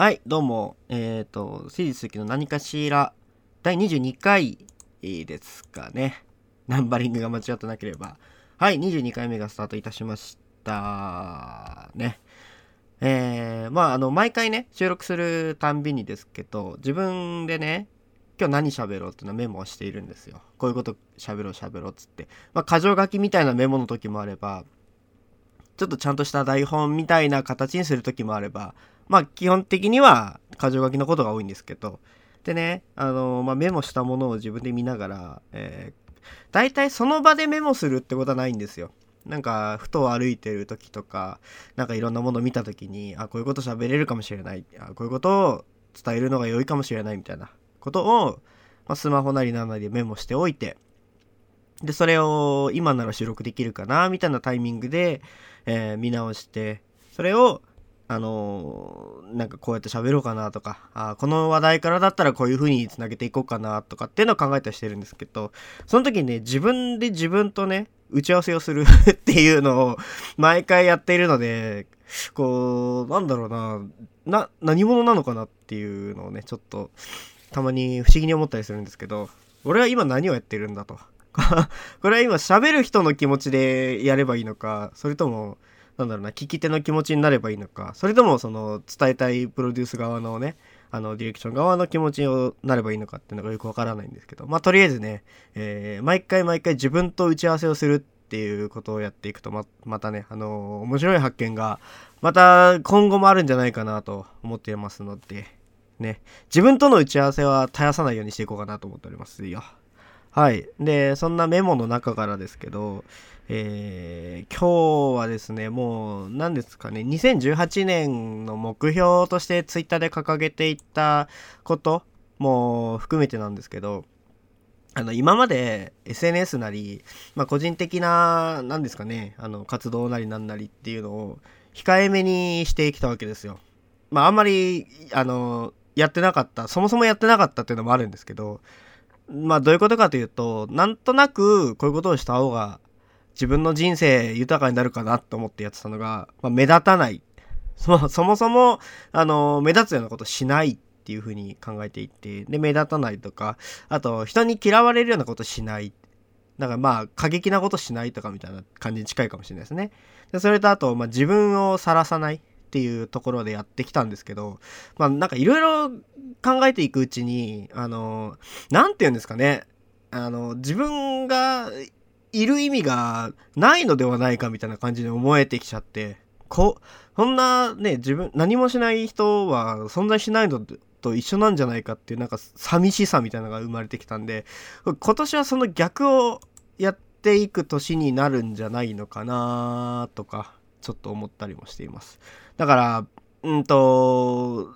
はい、どうも。えっ、と、私立続きの何かしら、第22回ですかね。ナンバリングが間違ってなければ。はい、22回目がスタートいたしました。ね。えー、まあ、あの、毎回ね、収録するたんびにですけど、自分でね、今日何喋ろうっていうのはメモをしているんですよ。こういうこと喋ろう喋ろうっつって。まあ、箇条書きみたいなメモの時もあれば、ちょっとちゃんとした台本みたいな形にする時もあれば、まあ基本的には箇条書きのことが多いんですけど、でね、あのまあ、メモしたものを自分で見ながら、えー、大体その場でメモするってことはないんですよ。なんか、ふと歩いてる時とか、なんかいろんなものを見た時に、あ、こういうこと喋れるかもしれない。あ、こういうことを伝えるのが良いかもしれないみたいなことを、まあ、スマホなりなんなりでメモしておいて、で、それを今なら収録できるかな、みたいなタイミングで、えー見直して、それを、あのなんかこうやって喋ろうかなとか、あこの話題からだったらこういう風につなげていこうかなとかっていうのを考えたりしてるんですけど、その時にね、自分で自分とね、打ち合わせをする っていうのを毎回やっているので、こう、なんだろうな、な、何者なのかなっていうのをね、ちょっと、たまに不思議に思ったりするんですけど、俺は今何をやってるんだと。これは今喋る人の気持ちでやればいいのか、それとも、なんだろうな、聞き手の気持ちになればいいのか、それともその伝えたいプロデュース側のね、あのディレクション側の気持ちになればいいのかっていうのがよくわからないんですけど、まあとりあえずね、えー毎回毎回自分と打ち合わせをするっていうことをやっていくとままたね、あのー面白い発見がまた今後もあるんじゃないかなと思っていますので、ね、自分との打ち合わせは絶やさないようにしていこうかなと思っておりますよ。はい。で、そんなメモの中からですけど、えー今日はですね、もう、何ですかね、2018年の目標としてツイッターで掲げていったことも含めてなんですけど、あの、今まで SNS なり、まあ、個人的な、何ですかね、あの、活動なりなんなりっていうのを、控えめにしてきたわけですよ。まあ、あんまり、あの、やってなかった、そもそもやってなかったっていうのもあるんですけど、まあどういうことかというと、なんとなくこういうことをした方が自分の人生豊かになるかなと思ってやってたのが、まあ、目立たない。そそもそも、あの、目立つようなことしないっていうふうに考えていて、で、目立たないとか、あと、人に嫌われるようなことしない。だからまあ、過激なことしないとかみたいな感じに近いかもしれないですね。で、それとあと、まあ自分を晒さないっていうところでやってきたんですけど、まあなんかいろいろ考えていくうちに、あの、なんて言うんですかね。あの、自分がいる意味がないのではないかみたいな感じで思えてきちゃって、こ、そんなね、自分、何もしない人は存在しないのと一緒なんじゃないかっていうなんか寂しさみたいなのが生まれてきたんで、今年はその逆をやっていく年になるんじゃないのかなとか、ちょっと思ったりもしています。だから、うんと、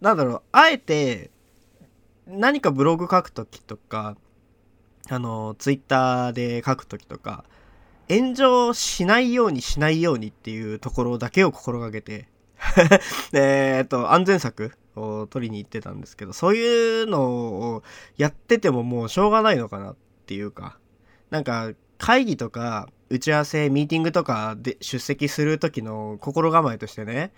なんだろう、あえて、何かブログ書くときとか、あの、ツイッターで書くときとか、炎上しないようにしないようにっていうところだけを心がけて、えっと、安全策を取りに行ってたんですけど、そういうのをやっててももうしょうがないのかなっていうか、なんか会議とか打ち合わせ、ミーティングとかで出席する時の心構えとしてね、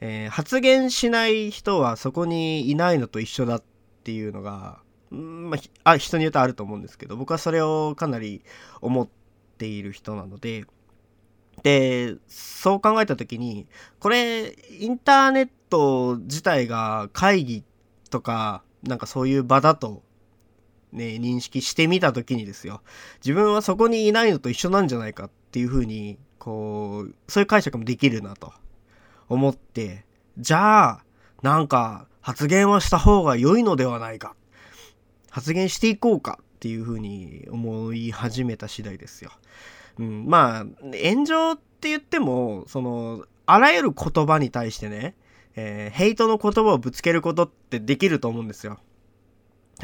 えー発言しない人はそこにいないのと一緒だっていうのが、まああ、人によってあると思うんですけど、僕はそれをかなり思っている人なので、で、そう考えた時に、これ、インターネット自体が会議とか、なんかそういう場だと、ね、認識してみた時にですよ、自分はそこにいないのと一緒なんじゃないかっていうふうに、こう、そういう解釈もできるなと思って、じゃあ、なんか発言はした方が良いのではないか。発言していこうかっていうふうに思い始めた次第ですよ。うん、まあ、炎上って言っても、その、あらゆる言葉に対してね、えーヘイトの言葉をぶつけることってできると思うんですよ。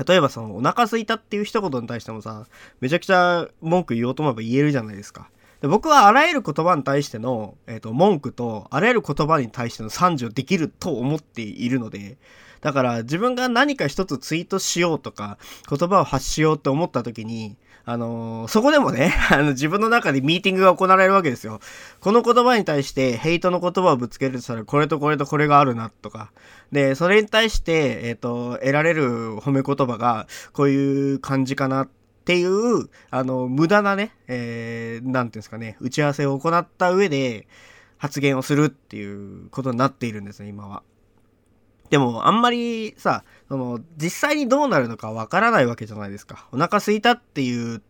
例えばその、お腹空いたっていう一言に対してもさ、めちゃくちゃ文句言おうと思えば言えるじゃないですか。で僕はあらゆる言葉に対しての、えーと、文句とあらゆる言葉に対しての賛辞をできると思っているのでだから自分が何か一つツイートしようとか言葉を発しようって思った時にあのー、そこでもね、あの、自分の中でミーティングが行われるわけですよ。この言葉に対して、ヘイトの言葉をぶつけるとしたら、これとこれとこれがあるな、とか。で、それに対して、えっ、ー、と、得られる褒め言葉が、こういう感じかな、っていう、あの、無駄なね、えー、なんていうんですかね、打ち合わせを行った上で、発言をするっていうことになっているんですね、今は。でも、あんまりさ、その、実際にどうなるのかわからないわけじゃないですか。お腹空いたっていう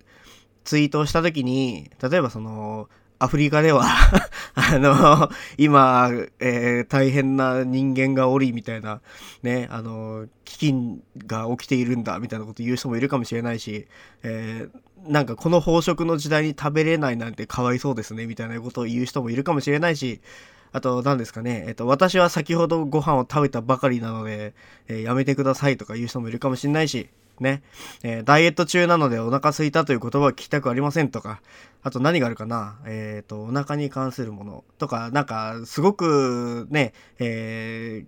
ツイートをした時に、例えばその、アフリカでは あの、今、えー、大変な人間がおり、みたいな、ね、あの、飢饉が起きているんだ、みたいなこと言う人もいるかもしれないし、えー、なんかこの飽食の時代に食べれないなんてかわいそうですね、みたいなことを言う人もいるかもしれないし、あと、何ですかね。えっと、私は先ほどご飯を食べたばかりなので、えー、やめてくださいとか言う人もいるかもしれないし、ね。えー、ダイエット中なのでお腹空いたという言葉は聞きたくありませんとか、あと何があるかなえっ、ー、と、お腹に関するものとか、なんか、すごくね、え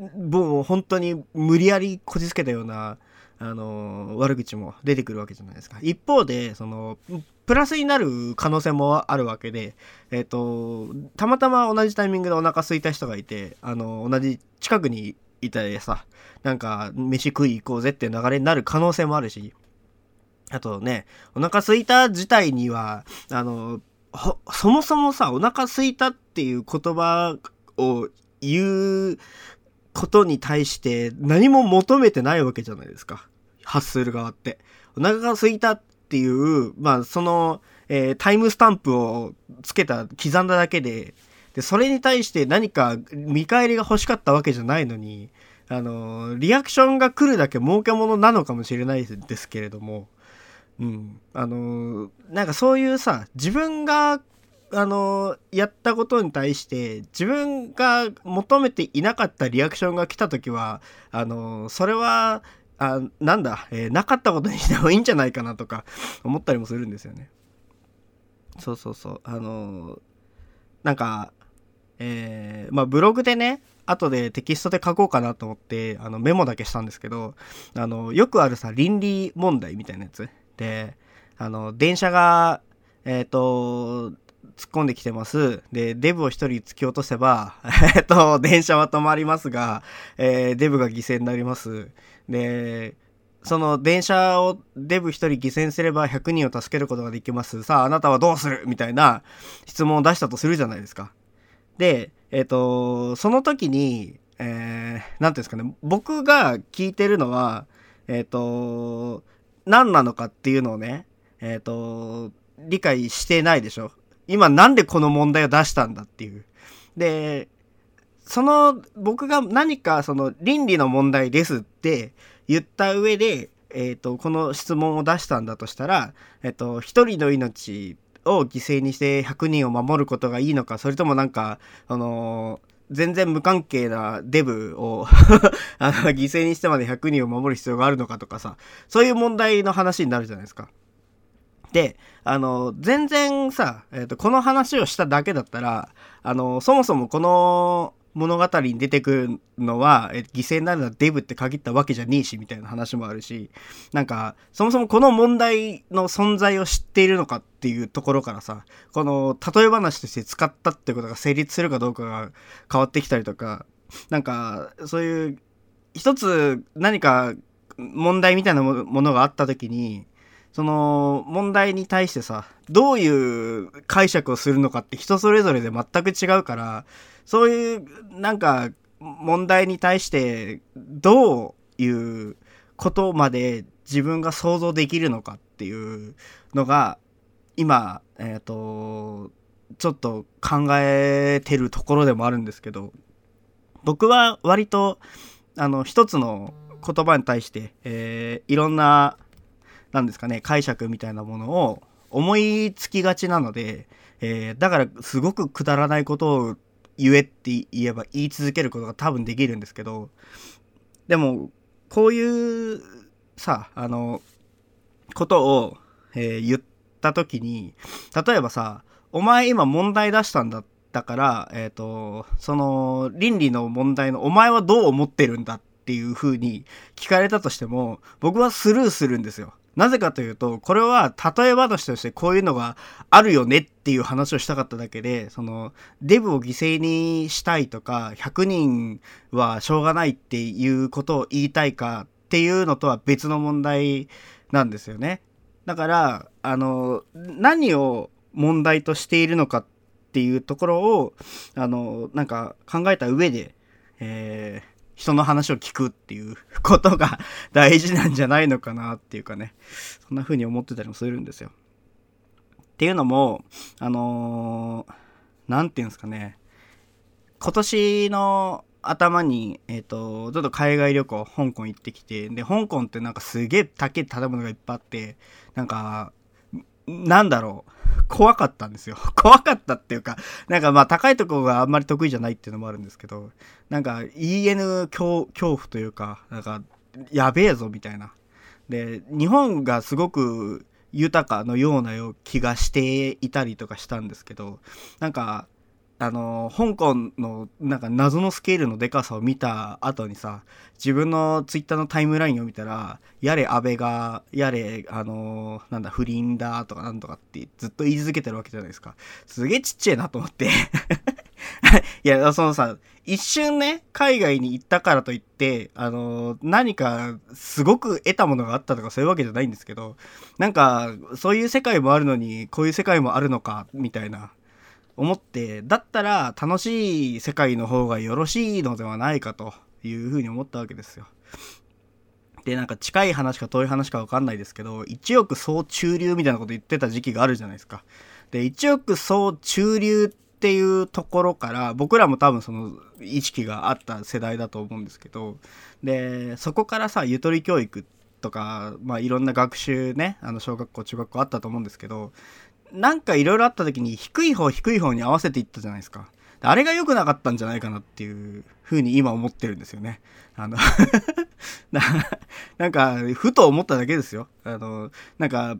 ー、もう本当に無理やりこじつけたような、あの悪口も出てくるわけじゃないですか。一方で、その、プラスになる可能性もあるわけで、えっ、ー、と、たまたま同じタイミングでお腹空いた人がいて、あの、同じ近くにいたりさ、なんか、飯食い行こうぜっていう流れになる可能性もあるし、あとね、お腹空いた自体には、あの、そもそもさ、お腹空いたっていう言葉を言うことに対して何も求めてないわけじゃないですか。発する側って。お腹が空いたっていう、まあ、その、えー、タイムスタンプをつけた、刻んだだけで、で、それに対して何か見返りが欲しかったわけじゃないのに、あの、リアクションが来るだけ儲けものなのかもしれないですけれども、うん。あの、なんかそういうさ、自分があのやったことに対して自分が求めていなかったリアクションが来た時はあのそれはあなんだ、えー、なかったことにしてもいいんじゃないかなとか思ったりもするんですよね。そうそうそうあのなんかえー、まあブログでね後でテキストで書こうかなと思ってあのメモだけしたんですけどあのよくあるさ倫理問題みたいなやつであの電車がえっ、ー、と突っ込んできてます。で、デブを1人突き落とせば、えっと、電車は止まりますが、えー、デブが犠牲になります。で、その電車をデブ1人犠牲すれば100人を助けることができます。さあ、あなたはどうする？みたいな質問を出したとするじゃないですか。で、えっ、ー、と、その時に、えー、ていうんですかね、僕が聞いてるのは、えっ、ー、と、何なのかっていうのをね、えっ、ー、と、理解してないでしょ。今なんでこの問題を出したんだっていう。で、その僕が何かその倫理の問題ですって言った上で、え、ー、と、この質問を出したんだとしたら、え、ー、と、一人の命を犠牲にして100人を守ることがいいのか、それともなんか、あの全然無関係なデブを あの犠牲にしてまで100人を守る必要があるのかとかさ、そういう問題の話になるじゃないですか。で、あの、全然さ、えーと、この話をしただけだったら、あの、そもそもこの物語に出てくるのは、え犠牲になるのはデブって限ったわけじゃねえし、みたいな話もあるし、なんか、そもそもこの問題の存在を知っているのかっていうところからさ、この例え話として使ったってことが成立するかどうかが変わってきたりとか、なんか、そういう、一つ何か問題みたいなものがあった時に、その問題に対してさどういう解釈をするのかって人それぞれで全く違うからそういうなんか問題に対してどういうことまで自分が想像できるのかっていうのが今えっ、ー、とちょっと考えてるところでもあるんですけど僕は割とあの一つの言葉に対して、えー、いろんななんですかね解釈みたいなものを思いつきがちなので、えー、だからすごくくだらないことを言えって言えば言い続けることが多分できるんですけどでもこういうさあのことを、えー、言った時に例えばさお前今問題出したんだったから、えっ、ー、と、その倫理の問題のお前はどう思ってるんだっていう風に聞かれたとしても、僕はスルーするんですよ。なぜかというと、これは例え話としてこういうのがあるよねっていう話をしたかっただけで、その、デブを犠牲にしたいとか、100人はしょうがないっていうことを言いたいかっていうのとは別の問題なんですよね。だから、あの、何を問題としているのかっていうところを、あの、なんか考えた上で、えー、人の話を聞くっていうことが大事なんじゃないのかなっていうかね、そんな風に思ってたりもするんですよ。っていうのも、あの何、て言うんですかね、今年の頭に、えっ、ー、と、ちょっと海外旅行、香港行ってきて、で、香港ってなんかすげえ高い建物がいっぱいあって、なんか、なんだろう。怖かったんですよ。怖かったっていうか、なんかまあ高いとこがあんまり得意じゃないっていうのもあるんですけど、なんか EN 恐怖というか、なんかやべえぞみたいな。で、日本がすごく豊かのような気がしていたりとかしたんですけど、なんかあの香港のなんか謎のスケールのでかさを見た後にさ自分のツイッターのタイムラインを見たらやれ安倍がやれあのなんだ不倫だとかなんとかってずっと言い続けてるわけじゃないですか。すげえちっちゃいなと思って。いやそのさ一瞬ね海外に行ったからといってあの何かすごく得たものがあったとかそういうわけじゃないんですけどなんかそういう世界もあるのにこういう世界もあるのかみたいな。思ってだったら楽しい世界の方がよろしいのではないかというふうに思ったわけですよ。でなんか近い話か遠い話か分かんないですけど一億総中流みたいなこと言ってた時期があるじゃないですか。で一億総中流っていうところから僕らも多分その意識があった世代だと思うんですけどでそこからさゆとり教育とか、まあ、いろんな学習ねあの小学校中学校あったと思うんですけどなんかいろいろあった時に低い方低い方に合わせていったじゃないですか。あれが良くなかったんじゃないかなっていうふうに今思ってるんですよね。あの なんか、ふと思っただけですよ。あの、なんか、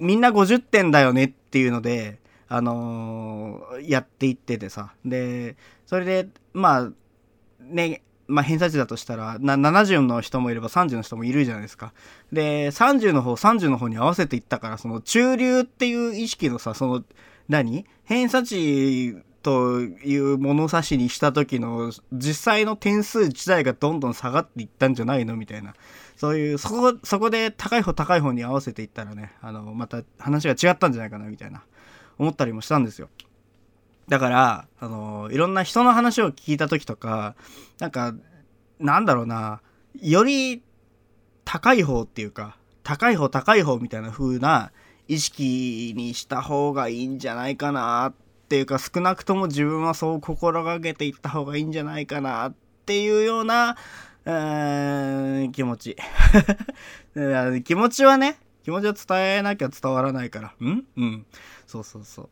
みんな50点だよねっていうので、あのー、やっていっててさ。で、それで、まあ、ね、まあ、偏差値だとしたらな70の人もいれば30の人もいるじゃないですか。で30の方30の方に合わせていったからその中流っていう意識のさその何？偏差値という物差しにした時の実際の点数自体がどんどん下がっていったんじゃないの？みたいなそういうそこそこで高い方高い方に合わせていったらねあのまた話が違ったんじゃないかなみたいな思ったりもしたんですよ。だから、あのいろんな人の話を聞いた時とか、なんか、なんだろうな、より高い方っていうか、高い方高い方みたいな風な意識にした方がいいんじゃないかなっていうか、少なくとも自分はそう心がけていった方がいいんじゃないかなっていうような、えー、気持ち。気持ちはね、気持ちは伝えなきゃ伝わらないから。ん？うん。そうそうそう。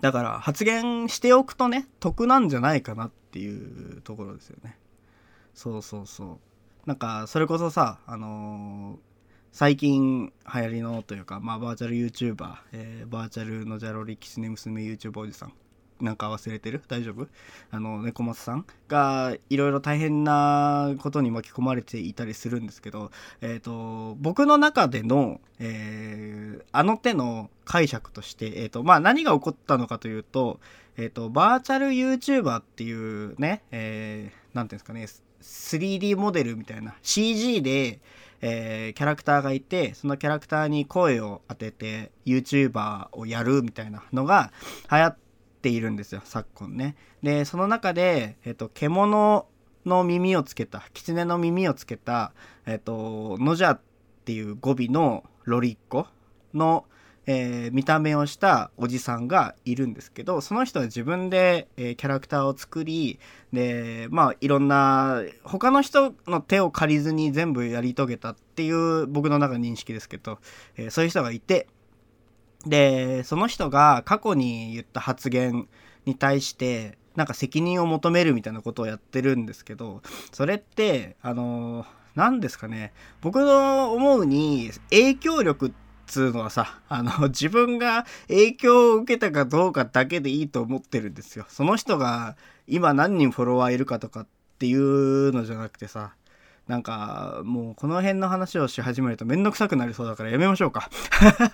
だから発言しておくとね得なんじゃないかなっていうところですよね。そうそうそう。なんかそれこそさあのー、最近流行りのというかまあバーチャル YouTuber、えー、バーチャルのジャロリキスネ娘 YouTube おじさん。なんか忘れてる？大丈夫？あの猫松さんがいろいろ大変なことに巻き込まれていたりするんですけど、えーと、僕の中での、えー、あの手の解釈として、えーとまあ、何が起こったのかというと,、えーと、バーチャル YouTuber っていうね何、えー、ていうんですかね 3D モデルみたいな CG で、えー、キャラクターがいてそのキャラクターに声を当てて YouTuber をやるみたいなのが流行ってているんですよ昨今ね。でその中で、えっと、獣の耳をつけた狐の耳をつけた、えっと、ノジャっていう語尾のロリッコの、えー、見た目をしたおじさんがいるんですけどその人は自分で、えー、キャラクターを作りでまあいろんな他の人の手を借りずに全部やり遂げたっていう僕の中の認識ですけど、えー、そういう人がいてでその人が過去に言った発言に対してなんか責任を求めるみたいなことをやってるんですけどそれってあの何ですかね僕の思うに影響力ってつうのはさ、あの、自分が影響を受けたかどうかだけでいいと思ってるんですよ。その人が今何人フォロワーいるかとかっていうのじゃなくてさ、なんか、もうこの辺の話をし始めるとめんどくさくなりそうだからやめましょうか。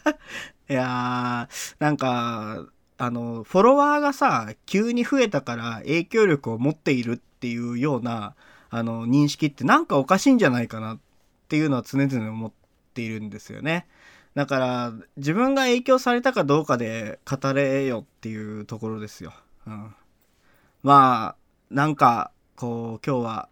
いやー、なんか、あの、フォロワーがさ、急に増えたから影響力を持っているっていうような、あの、認識ってなんかおかしいんじゃないかなっていうのは常々思っているんですよね。だから自分が影響されたかどうかで語れよっていうところですよ。うん、まあなんかこう今日は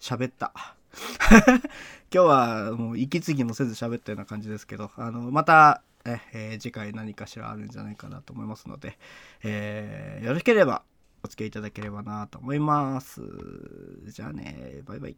喋った。今日はもう息継ぎもせず喋ったような感じですけどあのまたえー、次回何かしらあるんじゃないかなと思いますので、えー、よろしければお付き合いいただければなと思います。じゃあね、バイバイ。